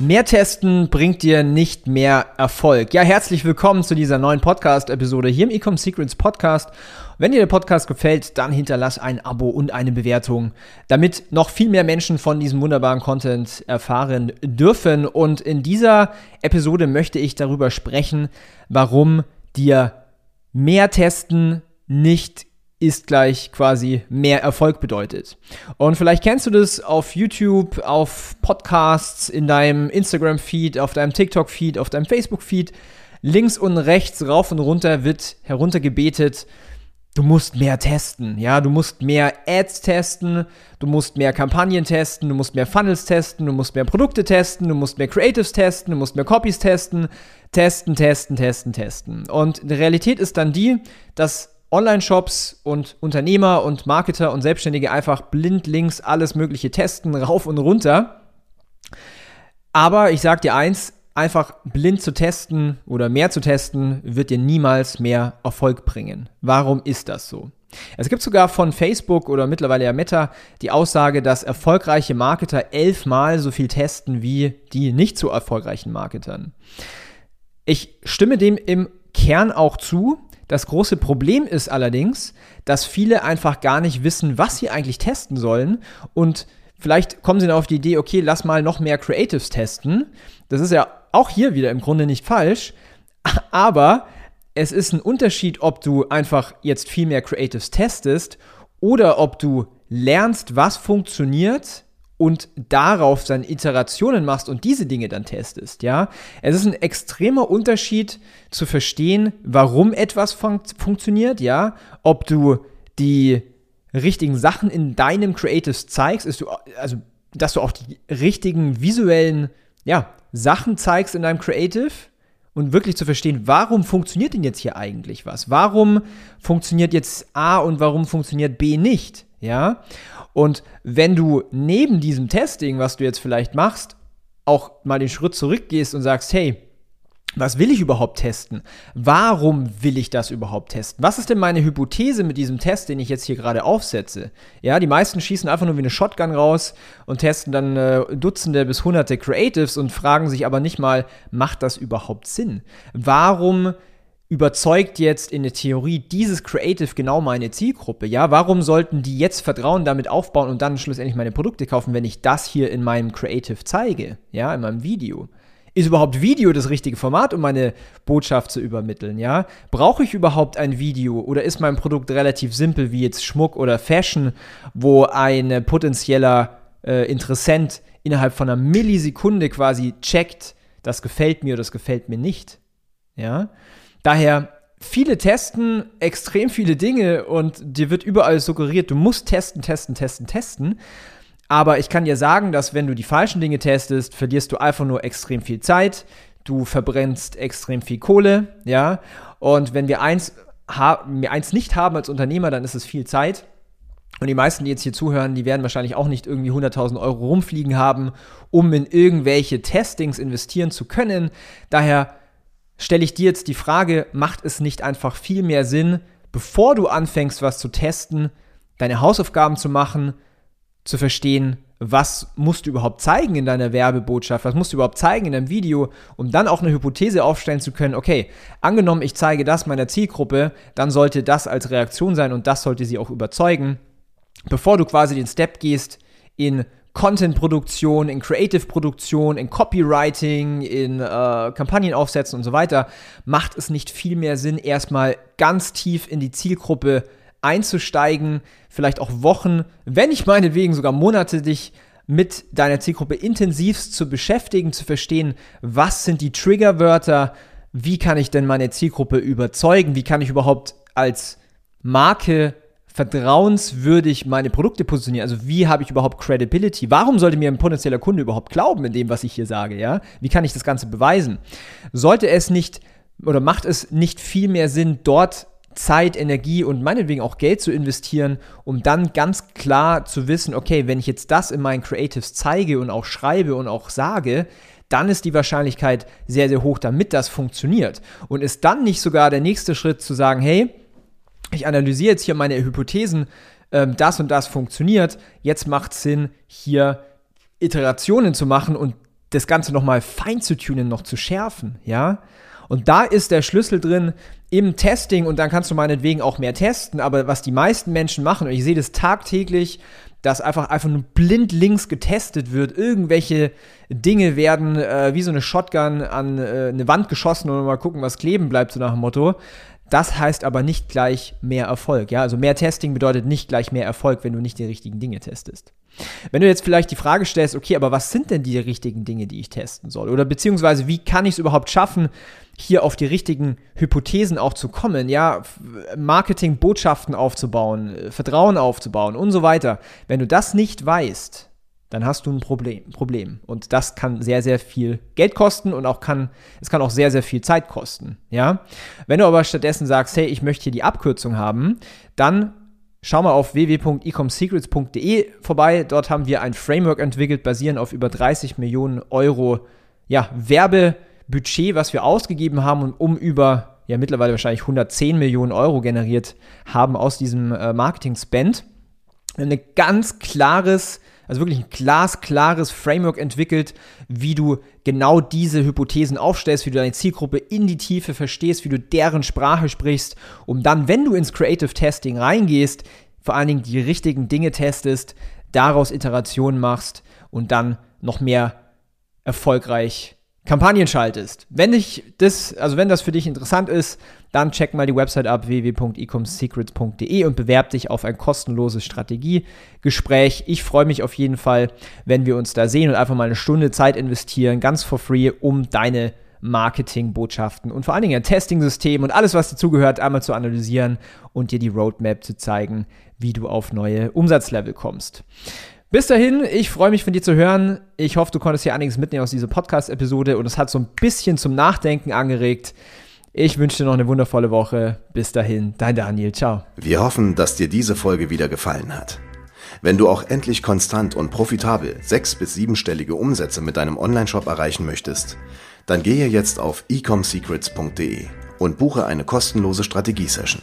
Mehr testen bringt dir nicht mehr Erfolg. Ja, herzlich willkommen zu dieser neuen Podcast-Episode hier im Ecom Secrets Podcast. Wenn dir der Podcast gefällt, dann hinterlass ein Abo und eine Bewertung, damit noch viel mehr Menschen von diesem wunderbaren Content erfahren dürfen. Und in dieser Episode möchte ich darüber sprechen, warum dir mehr testen nicht ist gleich quasi mehr Erfolg bedeutet. Und vielleicht kennst du das auf YouTube, auf Podcasts, in deinem Instagram-Feed, auf deinem TikTok-Feed, auf deinem Facebook-Feed. Links und rechts, rauf und runter wird heruntergebetet. Du musst mehr testen, ja, du musst mehr Ads testen, du musst mehr Kampagnen testen, du musst mehr Funnels testen, du musst mehr Produkte testen, du musst mehr Creatives testen, du musst mehr Copies testen, testen, testen, testen, testen. Und die Realität ist dann die, dass Online-Shops und Unternehmer und Marketer und Selbstständige einfach blind links alles Mögliche testen, rauf und runter. Aber ich sag dir eins, einfach blind zu testen oder mehr zu testen, wird dir niemals mehr Erfolg bringen. Warum ist das so? Es gibt sogar von Facebook oder mittlerweile ja Meta die Aussage, dass erfolgreiche Marketer elfmal so viel testen wie die nicht so erfolgreichen Marketern. Ich stimme dem im Kern auch zu, das große Problem ist allerdings, dass viele einfach gar nicht wissen, was sie eigentlich testen sollen und vielleicht kommen sie dann auf die Idee, okay, lass mal noch mehr Creatives testen. Das ist ja auch hier wieder im Grunde nicht falsch, aber es ist ein Unterschied, ob du einfach jetzt viel mehr Creatives testest oder ob du lernst, was funktioniert und darauf dann Iterationen machst und diese Dinge dann testest, ja. Es ist ein extremer Unterschied zu verstehen, warum etwas fun funktioniert, ja. Ob du die richtigen Sachen in deinem Creatives zeigst, ist du, also, dass du auch die richtigen visuellen, ja, Sachen zeigst in deinem Creative und wirklich zu verstehen, warum funktioniert denn jetzt hier eigentlich was? Warum funktioniert jetzt A und warum funktioniert B nicht? Ja? Und wenn du neben diesem Testing, was du jetzt vielleicht machst, auch mal den Schritt zurückgehst und sagst, hey, was will ich überhaupt testen? Warum will ich das überhaupt testen? Was ist denn meine Hypothese mit diesem Test, den ich jetzt hier gerade aufsetze? Ja, die meisten schießen einfach nur wie eine Shotgun raus und testen dann äh, Dutzende bis Hunderte Creatives und fragen sich aber nicht mal, macht das überhaupt Sinn? Warum überzeugt jetzt in der Theorie dieses Creative genau meine Zielgruppe? Ja, warum sollten die jetzt Vertrauen damit aufbauen und dann schlussendlich meine Produkte kaufen, wenn ich das hier in meinem Creative zeige? Ja, in meinem Video. Ist überhaupt Video das richtige Format, um meine Botschaft zu übermitteln? Ja, brauche ich überhaupt ein Video oder ist mein Produkt relativ simpel wie jetzt Schmuck oder Fashion, wo ein potenzieller äh, Interessent innerhalb von einer Millisekunde quasi checkt, das gefällt mir oder das gefällt mir nicht? Ja, Daher, viele testen extrem viele Dinge und dir wird überall suggeriert, du musst testen, testen, testen, testen. Aber ich kann dir sagen, dass wenn du die falschen Dinge testest, verlierst du einfach nur extrem viel Zeit, du verbrennst extrem viel Kohle, ja. Und wenn wir eins, wir eins nicht haben als Unternehmer, dann ist es viel Zeit. Und die meisten, die jetzt hier zuhören, die werden wahrscheinlich auch nicht irgendwie 100.000 Euro rumfliegen haben, um in irgendwelche Testings investieren zu können. Daher stelle ich dir jetzt die Frage, macht es nicht einfach viel mehr Sinn, bevor du anfängst, was zu testen, deine Hausaufgaben zu machen, zu verstehen, was musst du überhaupt zeigen in deiner Werbebotschaft, was musst du überhaupt zeigen in deinem Video, um dann auch eine Hypothese aufstellen zu können, okay, angenommen, ich zeige das meiner Zielgruppe, dann sollte das als Reaktion sein und das sollte sie auch überzeugen, bevor du quasi den Step gehst in Content-Produktion, in Creative-Produktion, in Copywriting, in äh, Kampagnen aufsetzen und so weiter, macht es nicht viel mehr Sinn, erstmal ganz tief in die Zielgruppe einzusteigen, vielleicht auch Wochen, wenn nicht meinetwegen sogar Monate dich mit deiner Zielgruppe intensivst zu beschäftigen, zu verstehen, was sind die Triggerwörter, wie kann ich denn meine Zielgruppe überzeugen, wie kann ich überhaupt als Marke vertrauenswürdig meine Produkte positionieren? Also wie habe ich überhaupt Credibility? Warum sollte mir ein potenzieller Kunde überhaupt glauben in dem, was ich hier sage? Ja, wie kann ich das Ganze beweisen? Sollte es nicht oder macht es nicht viel mehr Sinn, dort Zeit, Energie und meinetwegen auch Geld zu investieren, um dann ganz klar zu wissen, okay, wenn ich jetzt das in meinen Creatives zeige und auch schreibe und auch sage, dann ist die Wahrscheinlichkeit sehr, sehr hoch, damit das funktioniert. Und ist dann nicht sogar der nächste Schritt zu sagen, hey, ich analysiere jetzt hier meine Hypothesen, ähm, das und das funktioniert, jetzt macht es Sinn, hier Iterationen zu machen und das Ganze nochmal fein zu tunen, noch zu schärfen, ja. Und da ist der Schlüssel drin im Testing und dann kannst du meinetwegen auch mehr testen, aber was die meisten Menschen machen, und ich sehe das tagtäglich, dass einfach einfach nur blind links getestet wird. Irgendwelche Dinge werden äh, wie so eine Shotgun an äh, eine Wand geschossen und mal gucken, was kleben bleibt, so nach dem Motto. Das heißt aber nicht gleich mehr Erfolg. Ja, also mehr Testing bedeutet nicht gleich mehr Erfolg, wenn du nicht die richtigen Dinge testest. Wenn du jetzt vielleicht die Frage stellst, okay, aber was sind denn die richtigen Dinge, die ich testen soll? Oder beziehungsweise wie kann ich es überhaupt schaffen, hier auf die richtigen Hypothesen auch zu kommen, ja, Marketing-Botschaften aufzubauen, äh, Vertrauen aufzubauen und so weiter. Wenn du das nicht weißt, dann hast du ein Problem, Problem. Und das kann sehr, sehr viel Geld kosten und auch kann, es kann auch sehr, sehr viel Zeit kosten, ja. Wenn du aber stattdessen sagst, hey, ich möchte hier die Abkürzung haben, dann Schau mal auf www.ecomsecrets.de vorbei. Dort haben wir ein Framework entwickelt, basierend auf über 30 Millionen Euro ja, Werbebudget, was wir ausgegeben haben, und um über ja mittlerweile wahrscheinlich 110 Millionen Euro generiert haben aus diesem äh, Marketing-Spend. Ein ganz klares, also wirklich ein glasklares Framework entwickelt, wie du genau diese Hypothesen aufstellst, wie du deine Zielgruppe in die Tiefe verstehst, wie du deren Sprache sprichst, um dann, wenn du ins Creative Testing reingehst, vor allen Dingen die richtigen Dinge testest, daraus Iterationen machst und dann noch mehr erfolgreich Kampagnen schaltest. Wenn dich das, also wenn das für dich interessant ist, dann check mal die Website ab www.ecomsecrets.de und bewerb dich auf ein kostenloses Strategiegespräch. Ich freue mich auf jeden Fall, wenn wir uns da sehen und einfach mal eine Stunde Zeit investieren, ganz for free, um deine Marketingbotschaften und vor allen Dingen ein Testing-System und alles, was dazugehört, einmal zu analysieren und dir die Roadmap zu zeigen, wie du auf neue Umsatzlevel kommst. Bis dahin, ich freue mich von dir zu hören. Ich hoffe, du konntest hier einiges mitnehmen aus dieser Podcast-Episode und es hat so ein bisschen zum Nachdenken angeregt. Ich wünsche dir noch eine wundervolle Woche. Bis dahin, dein Daniel. Ciao. Wir hoffen, dass dir diese Folge wieder gefallen hat. Wenn du auch endlich konstant und profitabel sechs- bis siebenstellige Umsätze mit deinem Onlineshop erreichen möchtest, dann gehe jetzt auf ecomsecrets.de und buche eine kostenlose Strategiesession.